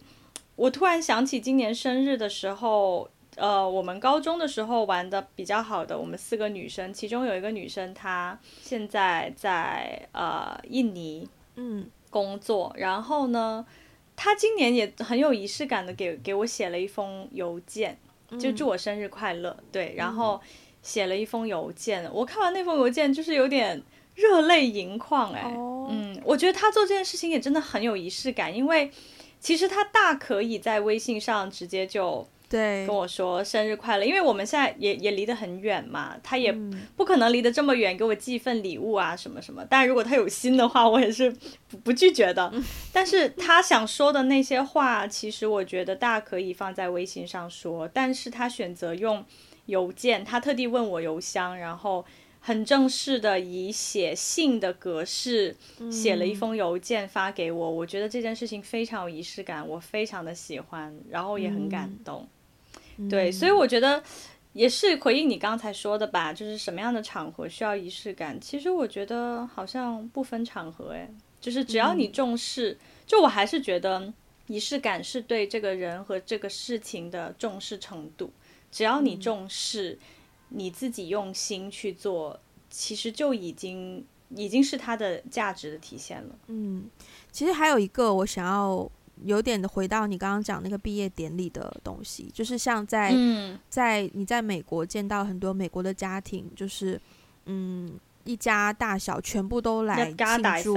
我突然想起今年生日的时候，呃，我们高中的时候玩的比较好的，我们四个女生，其中有一个女生她现在在呃印尼嗯工作，嗯、然后呢，她今年也很有仪式感的给给我写了一封邮件，就祝我生日快乐。嗯、对，然后。写了一封邮件，我看完那封邮件就是有点热泪盈眶哎，oh. 嗯，我觉得他做这件事情也真的很有仪式感，因为其实他大可以在微信上直接就对跟我说生日快乐，因为我们现在也也离得很远嘛，他也不可能离得这么远给我寄一份礼物啊什么什么，但如果他有心的话，我也是不不拒绝的。[laughs] 但是他想说的那些话，其实我觉得大可以放在微信上说，但是他选择用。邮件，他特地问我邮箱，然后很正式的以写信的格式写了一封邮件发给我。嗯、我觉得这件事情非常有仪式感，我非常的喜欢，然后也很感动。嗯、对，所以我觉得也是回应你刚才说的吧，就是什么样的场合需要仪式感？其实我觉得好像不分场合，哎，就是只要你重视，嗯、就我还是觉得仪式感是对这个人和这个事情的重视程度。只要你重视，嗯、你自己用心去做，其实就已经已经是它的价值的体现了。嗯，其实还有一个我想要有点的回到你刚刚讲那个毕业典礼的东西，就是像在、嗯、在你在美国见到很多美国的家庭，就是嗯一家大小全部都来庆祝，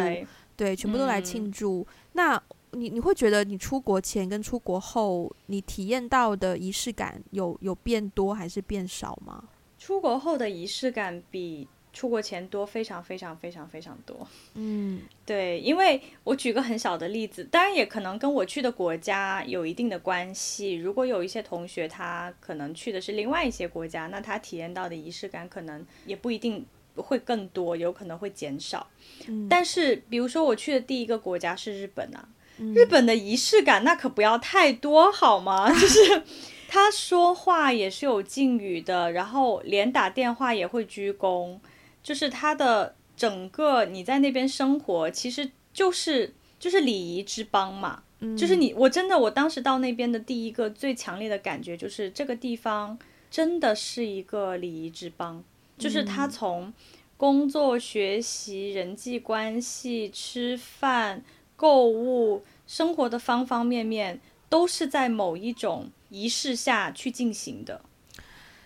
对，全部都来庆祝。嗯、那你你会觉得你出国前跟出国后，你体验到的仪式感有有变多还是变少吗？出国后的仪式感比出国前多，非常非常非常非常多。嗯，对，因为我举个很小的例子，当然也可能跟我去的国家有一定的关系。如果有一些同学他可能去的是另外一些国家，那他体验到的仪式感可能也不一定会更多，有可能会减少。嗯，但是比如说我去的第一个国家是日本啊。日本的仪式感那可不要太多好吗？[laughs] 就是他说话也是有敬语的，然后连打电话也会鞠躬，就是他的整个你在那边生活其实就是就是礼仪之邦嘛。就是你我真的我当时到那边的第一个最强烈的感觉就是这个地方真的是一个礼仪之邦，就是他从工作、学习、人际关系、吃饭。购物生活的方方面面都是在某一种仪式下去进行的，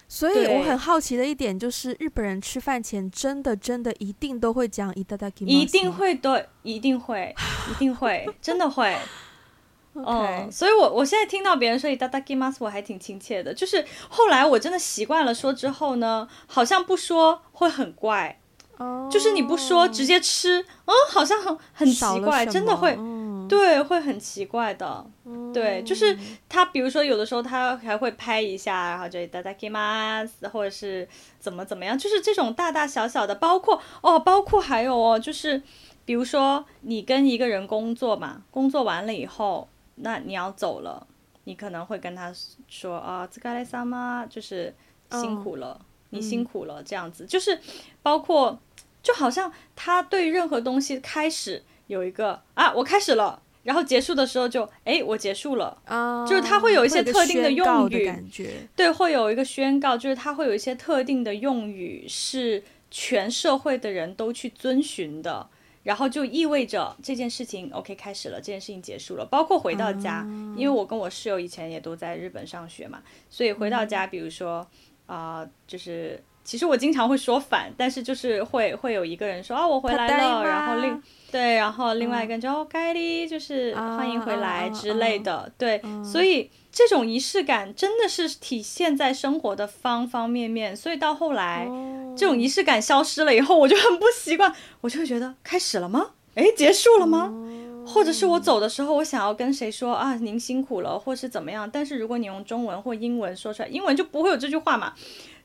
所以我很好奇的一点就是，日本人吃饭前真的真的一定都会讲いただきます，一定会对，一定会，[laughs] 一定会，真的会。嗯 Okay.，所以我我现在听到别人说いただきます，我还挺亲切的。就是后来我真的习惯了说之后呢，好像不说会很怪。 就是你不说直接吃，嗯，好像很很奇怪，真的会，嗯、对，会很奇怪的，嗯、对，就是他，比如说有的时候他还会拍一下，然后就いただきます，或者是怎么怎么样，就是这种大大小小的，包括哦，包括还有哦，就是比如说你跟一个人工作嘛，工作完了以后，那你要走了，你可能会跟他说啊，お疲れ様，就是辛苦了，嗯、你辛苦了，这样子，就是包括。 就好像他对任何东西开始有一个啊，我开始了，然后结束的时候就哎，我结束了。啊，就是他会有一些特定的用语，感觉。对，会有一个宣告，就是他会有一些特定的用语是全社会的人都去遵循的，然后就意味着这件事情 OK 开始了，这件事情结束了，包括回到家，啊、因为我跟我室友以前也都在日本上学嘛，所以回到家，比如说啊、呃，就是。其实我经常会说反，但是就是会会有一个人说啊，我回来了，然后另对，然后另外一个人就哦，凯莉，就是欢迎回来之类的，对，所以这种仪式感真的是体现在生活的方方面面，所以到后来这种仪式感消失了以后，我就很不习惯，我就会觉得开始了吗？哎，结束了吗？或者是我走的时候，我想要跟谁说啊，您辛苦了，或是怎么样？但是如果你用中文或英文说出来，英文就不会有这句话嘛。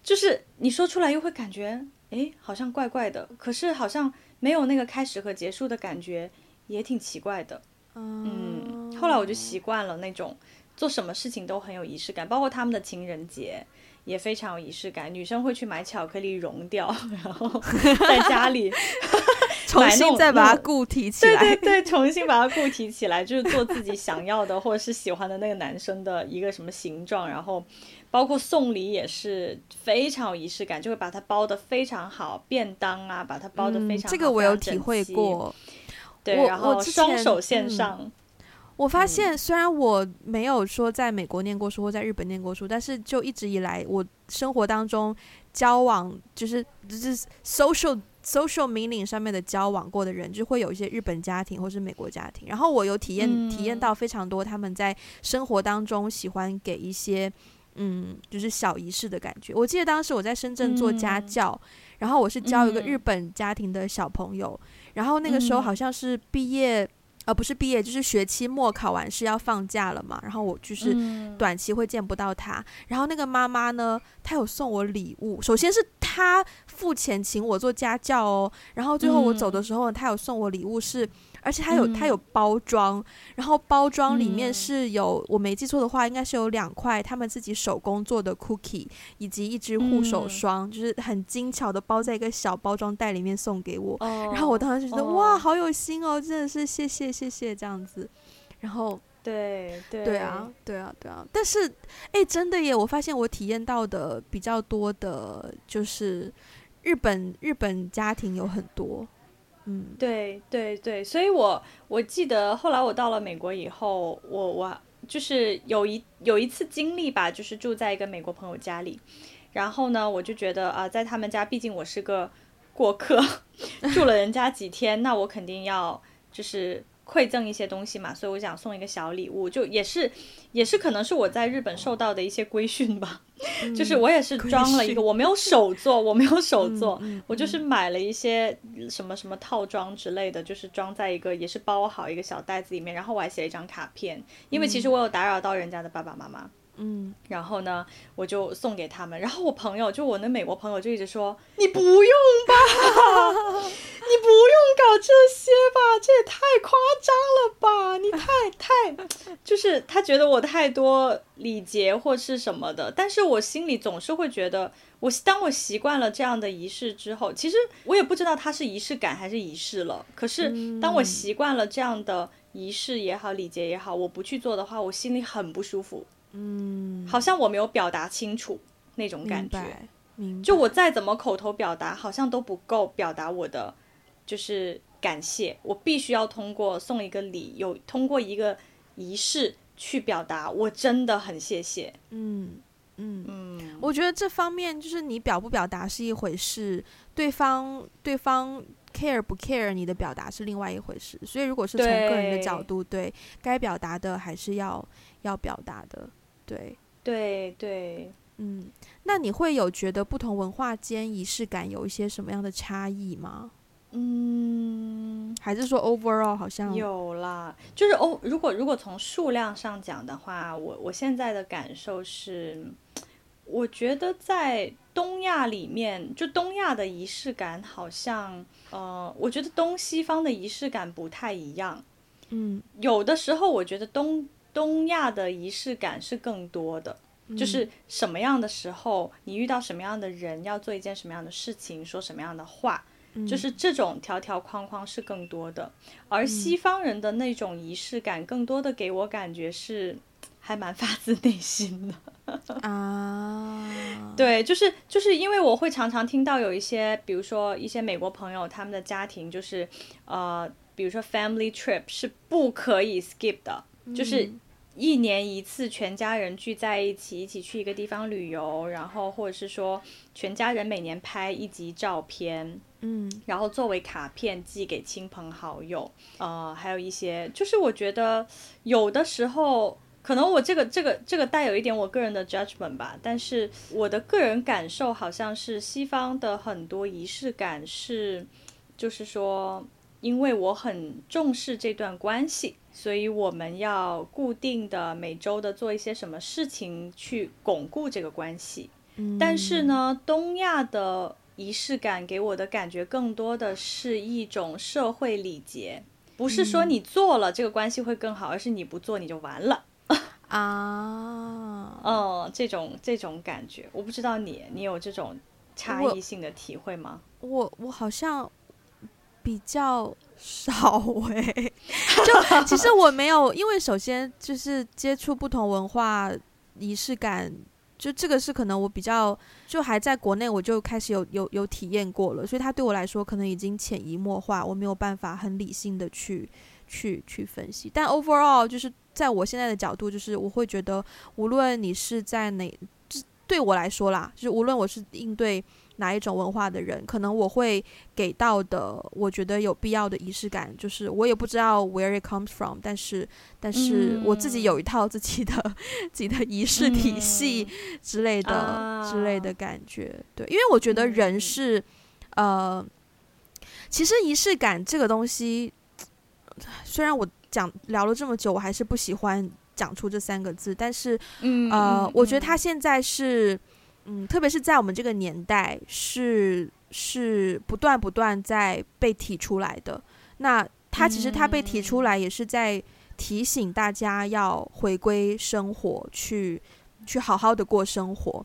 就是你说出来又会感觉，哎，好像怪怪的。可是好像没有那个开始和结束的感觉，也挺奇怪的。嗯，后来我就习惯了那种做什么事情都很有仪式感，包括他们的情人节也非常有仪式感。女生会去买巧克力融掉，然后在家里 [laughs] 重新再把它固体起来。对对对，重新把它固体起来，就是做自己想要的或者是喜欢的那个男生的一个什么形状，然后。包括送礼也是非常有仪式感，就会把它包的非常好，便当啊，把它包的非常好，这个我有体会过。对，然后双手献上。嗯，我发现虽然我没有说在美国念过书或在日本念过书，但是就一直以来我生活当中交往就是就是 social social meaning 上面的交往过的人，就会有一些日本家庭或是美国家庭，然后我有体验、嗯、体验到非常多他们在生活当中喜欢给一些。嗯，就是小仪式的感觉。我记得当时我在深圳做家教，嗯、然后我是教一个日本家庭的小朋友，嗯、然后那个时候好像是毕业，嗯呃、不是毕业，就是学期末考完试要放假了嘛。然后我就是短期会见不到他。嗯、然后那个妈妈呢，她有送我礼物。首先是她付钱请我做家教哦，然后最后我走的时候，她有送我礼物是。而且它有它有包装，嗯、然后包装里面是有、嗯、我没记错的话，应该是有两块他们自己手工做的 cookie，以及一支护手霜，嗯、就是很精巧的包在一个小包装袋里面送给我。哦、然后我当时就觉得、哦、哇，好有心哦，真的是谢谢谢谢这样子。然后对对对啊对啊对啊，但是哎，真的耶，我发现我体验到的比较多的就是日本日本家庭有很多。嗯，对对对，所以我我记得后来我到了美国以后，我我就是有一有一次经历吧，就是住在一个美国朋友家里，然后呢，我就觉得啊、在他们家，毕竟我是个过客，[laughs] 住了人家几天，那我肯定要就是。馈赠一些东西嘛，所以我想送一个小礼物，就也是，也是可能是我在日本受到的一些规训吧，嗯、就是我也是装了一个，我没有手做，[laughs] 我没有手做，我就是买了一些什么什么套装之类的，就是装在一个也是包好一个小袋子里面，然后我还写了一张卡片，因为其实我有打扰到人家的爸爸妈妈。嗯，然后呢，我就送给他们。然后我朋友，就我那美国朋友，就一直说：“ [laughs] 你不用吧，你不用搞这些吧，这也太夸张了吧，[laughs] 你太太，就是他觉得我太多礼节或是什么的。但是我心里总是会觉得，我当我习惯了这样的仪式之后，其实我也不知道它是仪式感还是仪式了。可是当我习惯了这样的仪式也好，礼节也好，我不去做的话，我心里很不舒服。”嗯，好像我没有表达清楚那种感觉，明白。就我再怎么口头表达，好像都不够表达我的，就是感谢。我必须要通过送一个礼，有通过一个仪式去表达，我真的很谢谢。嗯嗯嗯，我觉得这方面就是你表不表达是一回事，对方对方 care 不 care 你的表达是另外一回事。所以如果是从个人的角度，对，对该表达的还是要要表达的。对对对，嗯，那你会有觉得不同文化间仪式感有一些什么样的差异吗？嗯，还是说 overall 好像有啦，就是哦，如果如果从数量上讲的话，我我现在的感受是，我觉得在东亚里面，就东亚的仪式感好像，呃，我觉得东西方的仪式感不太一样。嗯，有的时候我觉得东。东亚的仪式感是更多的，嗯、就是什么样的时候，你遇到什么样的人，要做一件什么样的事情，说什么样的话，嗯、就是这种条条框框是更多的。而西方人的那种仪式感，更多的给我感觉是还蛮发自内心的 [laughs] 啊。[laughs] 对，就是就是因为我会常常听到有一些，比如说一些美国朋友，他们的家庭就是呃，比如说 family trip 是不可以 skip 的，就是。一年一次全家人聚在一起，一起去一个地方旅游，然后或者是说全家人每年拍一集照片，嗯，然后作为卡片寄给亲朋好友，呃，还有一些就是我觉得有的时候。可能我这个这个这个带有一点我个人的 judgment 吧，但是我的个人感受好像是西方的很多仪式感是，就是说，因为我很重视这段关系，所以我们要固定的每周的做一些什么事情去巩固这个关系。嗯。但是呢，东亚的仪式感给我的感觉更多的是一种社会礼节，不是说你做了这个关系会更好，而是你不做你就完了。啊，哦，这种这种感觉，我不知道你，你有这种差异性的体会吗？我我，我好像比较少哎、欸，[laughs] 就其实我没有，因为首先就是接触不同文化仪式感，就这个是可能我比较就还在国内我就开始有有有体验过了，所以它对我来说可能已经潜移默化，我没有办法很理性的去去去分析，但 overall 就是。在我现在的角度，就是我会觉得，无论你是在哪，就对我来说啦，就是无论我是应对哪一种文化的人，可能我会给到的，我觉得有必要的仪式感，就是我也不知道 where it comes from，但是，但是我自己有一套自己的、嗯、自己的仪式体系之类的、嗯、之类的感觉，对，因为我觉得人是，嗯、呃，其实仪式感这个东西，虽然我。讲聊了这么久，我还是不喜欢讲出这三个字。但是，嗯，呃，嗯，我觉得他现在是，嗯，特别是在我们这个年代，是是不断不断在被提出来的。那他其实他被提出来，也是在提醒大家要回归生活，去去好好的过生活。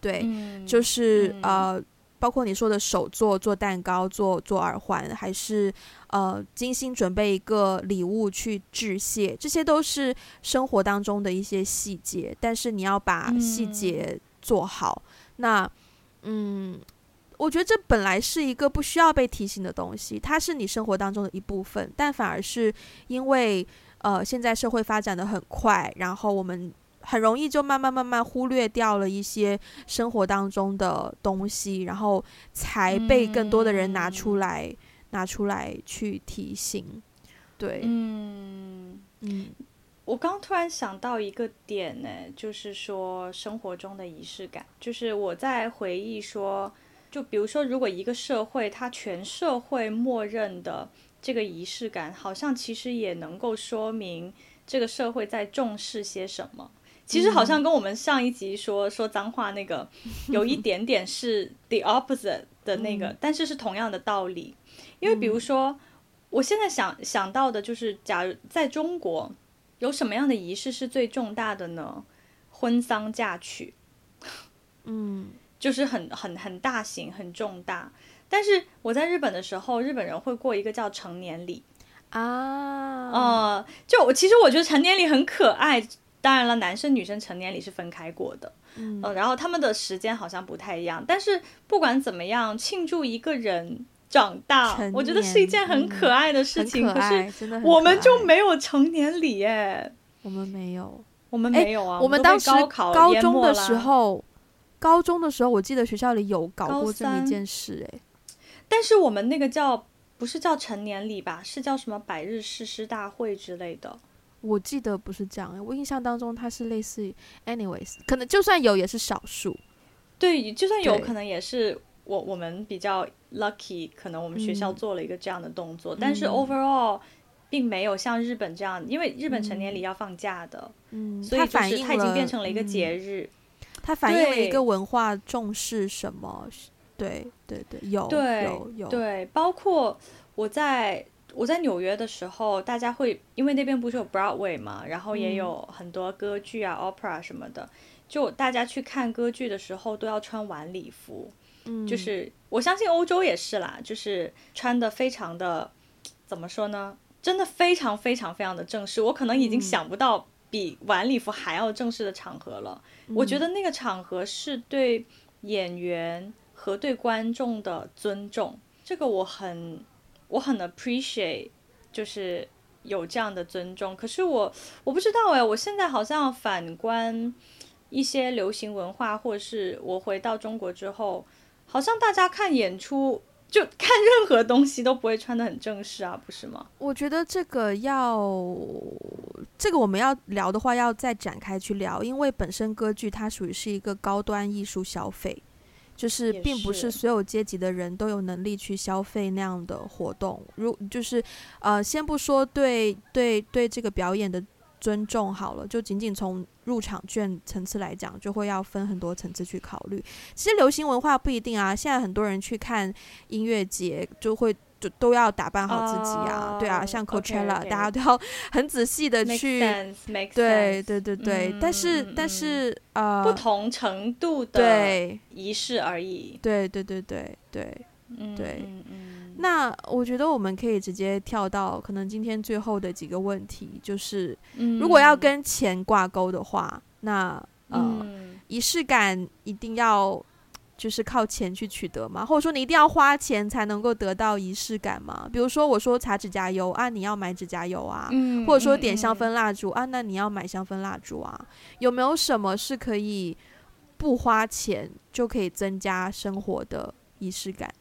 对，嗯，就是，嗯，呃。包括你说的手做做蛋糕、做做耳环，还是呃精心准备一个礼物去致谢，这些都是生活当中的一些细节。但是你要把细节做好。嗯、那嗯，我觉得这本来是一个不需要被提醒的东西，它是你生活当中的一部分，但反而是因为呃现在社会发展的很快，然后我们。很容易就慢慢慢慢忽略掉了一些生活当中的东西，然后才被更多的人拿出来、嗯、拿出来去提醒。对，嗯嗯，我刚突然想到一个点呢，就是说生活中的仪式感，就是我在回忆说，就比如说，如果一个社会它全社会默认的这个仪式感，好像其实也能够说明这个社会在重视些什么。其实好像跟我们上一集说、嗯、说脏话那个 [laughs] 有一点点是 the opposite 的那个，嗯、但是是同样的道理。因为比如说，嗯、我现在想想到的就是，假如在中国有什么样的仪式是最重大的呢？婚丧嫁娶，嗯，就是很很很大型很重大。但是我在日本的时候，日本人会过一个叫成年礼啊，呃，就我其实我觉得成年礼很可爱。当然了，男生女生成年礼是分开过的，嗯，呃，然后他们的时间好像不太一样。但是不管怎么样，庆祝一个人长大，我觉得是一件很可爱的事情。嗯、可可是我们就没有成年礼耶，我们没有，我们没有啊。我们当时高中的时候，高中的时候，我记得学校里有搞过这么一件事，哎，但是我们那个叫不是叫成年礼吧？是叫什么百日誓师大会之类的。我记得不是这样，我印象当中它是类似于，anyways，可能就算有也是少数。对，就算有可能也是我我们比较 lucky，可能我们学校做了一个这样的动作，嗯、但是 overall 并没有像日本这样，因为日本成年礼要放假的，嗯，所以就是它已经变成了一个节日，它反映了一个文化重视什么？对对对，有对有有。对，包括我在。我在纽约的时候，大家会因为那边不是有 Broadway 嘛，然后也有很多歌剧啊、嗯、opera 什么的，就大家去看歌剧的时候都要穿晚礼服，嗯，就是我相信欧洲也是啦，就是穿的非常的，怎么说呢？真的非常非常非常的正式，我可能已经想不到比晚礼服还要正式的场合了。嗯、我觉得那个场合是对演员和对观众的尊重，这个我很。我很 appreciate，就是有这样的尊重。可是我我不知道哎，我现在好像反观一些流行文化，或者是我回到中国之后，好像大家看演出。就看任何东西都不会穿的很正式啊，不是吗？我觉得这个要，这个我们要聊的话，要再展开去聊，因为本身歌剧它属于是一个高端艺术消费，就是并不是所有阶级的人都有能力去消费那样的活动。如就是呃，先不说对对对这个表演的。尊重好了，就仅仅从入场券层次来讲，就会要分很多层次去考虑。其实流行文化不一定啊，现在很多人去看音乐节，就会就都要打扮好自己啊，uh, 对啊，像 Coachella，okay, okay. 大家都要很仔细的去，Make sense, make sense. 对对对对，嗯、但是但是呃，不同程度的仪式而已，对对对对对对，嗯、对。嗯嗯那我觉得我们可以直接跳到可能今天最后的几个问题，就是如果要跟钱挂钩的话，那呃，仪式感一定要就是靠钱去取得吗？或者说你一定要花钱才能够得到仪式感吗？比如说我说擦指甲油啊，你要买指甲油啊，或者说点香氛蜡烛啊，那你要买香氛蜡烛啊，有没有什么是可以不花钱就可以增加生活的仪式感？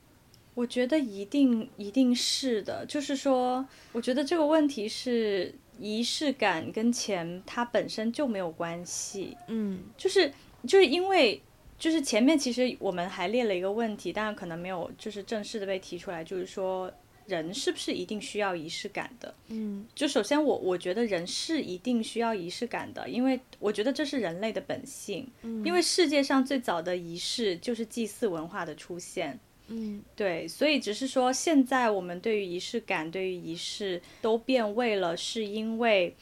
我觉得一定一定是的，就是说，我觉得这个问题是仪式感跟钱它本身就没有关系，嗯，就是就是因为就是前面其实我们还列了一个问题，当然可能没有就是正式的被提出来，就是说人是不是一定需要仪式感的？嗯，就首先我我觉得人是一定需要仪式感的，因为我觉得这是人类的本性，嗯，因为世界上最早的仪式就是祭祀文化的出现。嗯，对，所以只是说，现在我们对于仪式感、对于仪式都变味了，是因为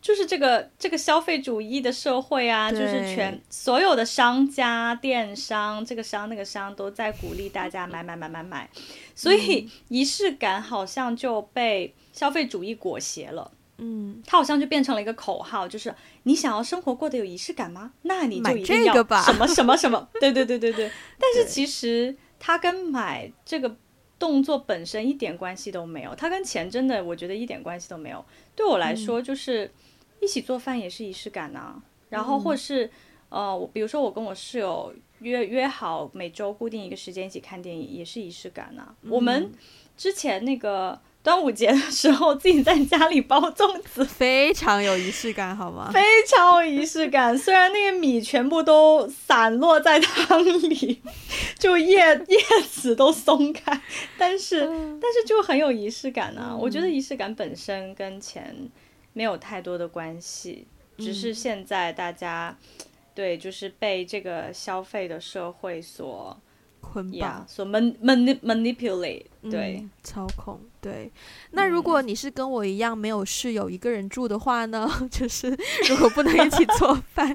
就是这个这个消费主义的社会啊，就是全所有的商家、电商，这个商那个商都在鼓励大家买买买买买，所以仪式感好像就被消费主义裹挟了。嗯，它好像就变成了一个口号，就是你想要生活过得有仪式感吗？那你就一定要什么什么什么，对对对对对。但是其实。它跟买这个动作本身一点关系都没有，它跟钱真的我觉得一点关系都没有。对我来说，就是一起做饭也是仪式感啊。嗯、然后或是呃，比如说我跟我室友约约好每周固定一个时间一起看电影，也是仪式感啊。嗯、我们之前那个。端午节的时候，自己在家里包粽子，非常有仪式感，好吗？非常有仪式感。虽然那个米全部都散落在汤里，就叶叶子都松开，但是、嗯、但是就很有仪式感啊！嗯、我觉得仪式感本身跟钱没有太多的关系，嗯、只是现在大家对就是被这个消费的社会所。捆绑，yeah, so man, man, manipulate，对、嗯，操控，对。那如果你是跟我一样没有室友，一个人住的话呢？[laughs] 就是如果不能一起做饭，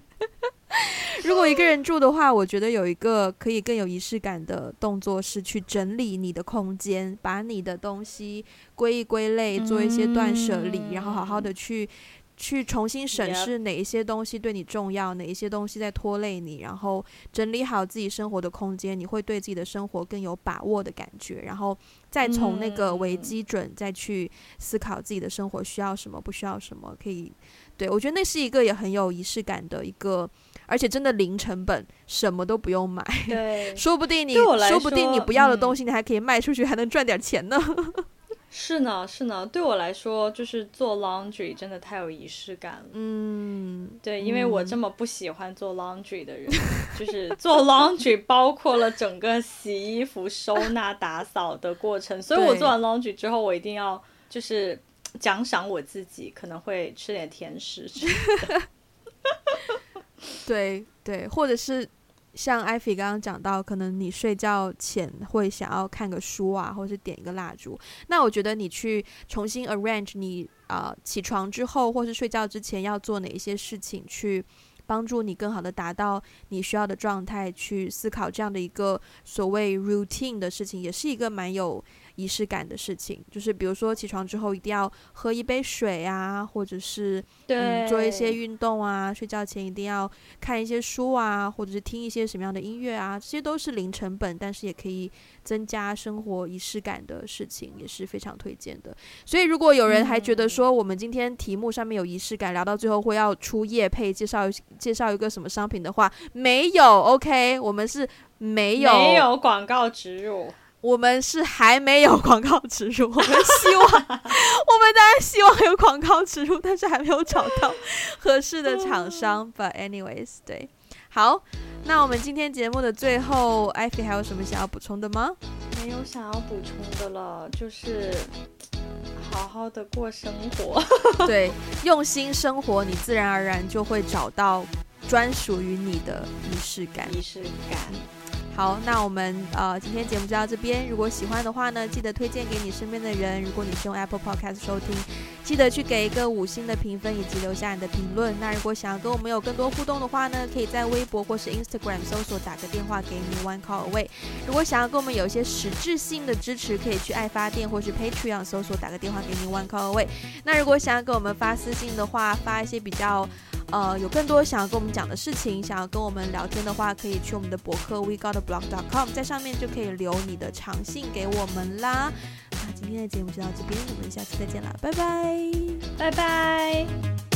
[laughs] 如果一个人住的话，我觉得有一个可以更有仪式感的动作是去整理你的空间，把你的东西归一归类，做一些断舍离，嗯、然后好好的去。去重新审视哪一些东西对你重要，哪一些东西在拖累你，然后整理好自己生活的空间，你会对自己的生活更有把握的感觉，然后再从那个为基准再去思考自己的生活需要什么，不需要什么，可以，对，我觉得那是一个也很有仪式感的一个，而且真的零成本，什么都不用买，[laughs] 对，说不定你说不定你不要的东西你还可以卖出去，还能赚点钱呢。[laughs] 是呢，是呢，对我来说，就是做 laundry 真的太有仪式感了。嗯，对，因为我这么不喜欢做 laundry 的人，嗯、就是做 laundry [laughs] 包括了整个洗衣服、收纳、打扫的过程，所以我做完 laundry 之后，我一定要就是奖赏我自己，可能会吃点甜食之类的。[laughs] 对对，或者是。像艾菲刚刚讲到，可能你睡觉前会想要看个书啊，或是点一个蜡烛。那我觉得你去重新 arrange 你啊、起床之后，或是睡觉之前要做哪一些事情，去帮助你更好的达到你需要的状态，去思考这样的一个所谓 routine 的事情，也是一个蛮有仪式感的事情，就是比如说起床之后一定要喝一杯水啊，或者是嗯做一些运动啊，睡觉前一定要看一些书啊，或者是听一些什么样的音乐啊，这些都是零成本，但是也可以增加生活仪式感的事情，也是非常推荐的。所以如果有人还觉得说我们今天题目上面有仪式感，聊到最后会要出夜配介绍介绍一个什么商品的话，没有，OK，我们是没有没有广告植入。我们是还没有广告植入，我们希望，我们当然希望有广告植入，但是还没有找到合适的厂商。But anyways，对，好，那我们今天节目的最后，艾菲还有什么想要补充的吗？没有想要补充的了，就是好好的过生活，[laughs] 对，用心生活，你自然而然就会找到专属于你的仪式感。仪式感。好，那我们呃今天节目就到这边。如果喜欢的话呢，记得推荐给你身边的人。如果你是用 Apple Podcast 收听，记得去给一个五星的评分以及留下你的评论。那如果想要跟我们有更多互动的话呢，可以在微博或是 Instagram 搜索打个电话给你 One Call Away。如果想要跟我们有一些实质性的支持，可以去爱发电或是 Patreon 搜索打个电话给你 One Call Away。那如果想要跟我们发私信的话，发一些比较。呃，有更多想要跟我们讲的事情，想要跟我们聊天的话，可以去我们的博客 wegotblog.com，在上面就可以留你的长信给我们啦。那今天的节目就到这边，我们下次再见啦，拜拜，拜拜。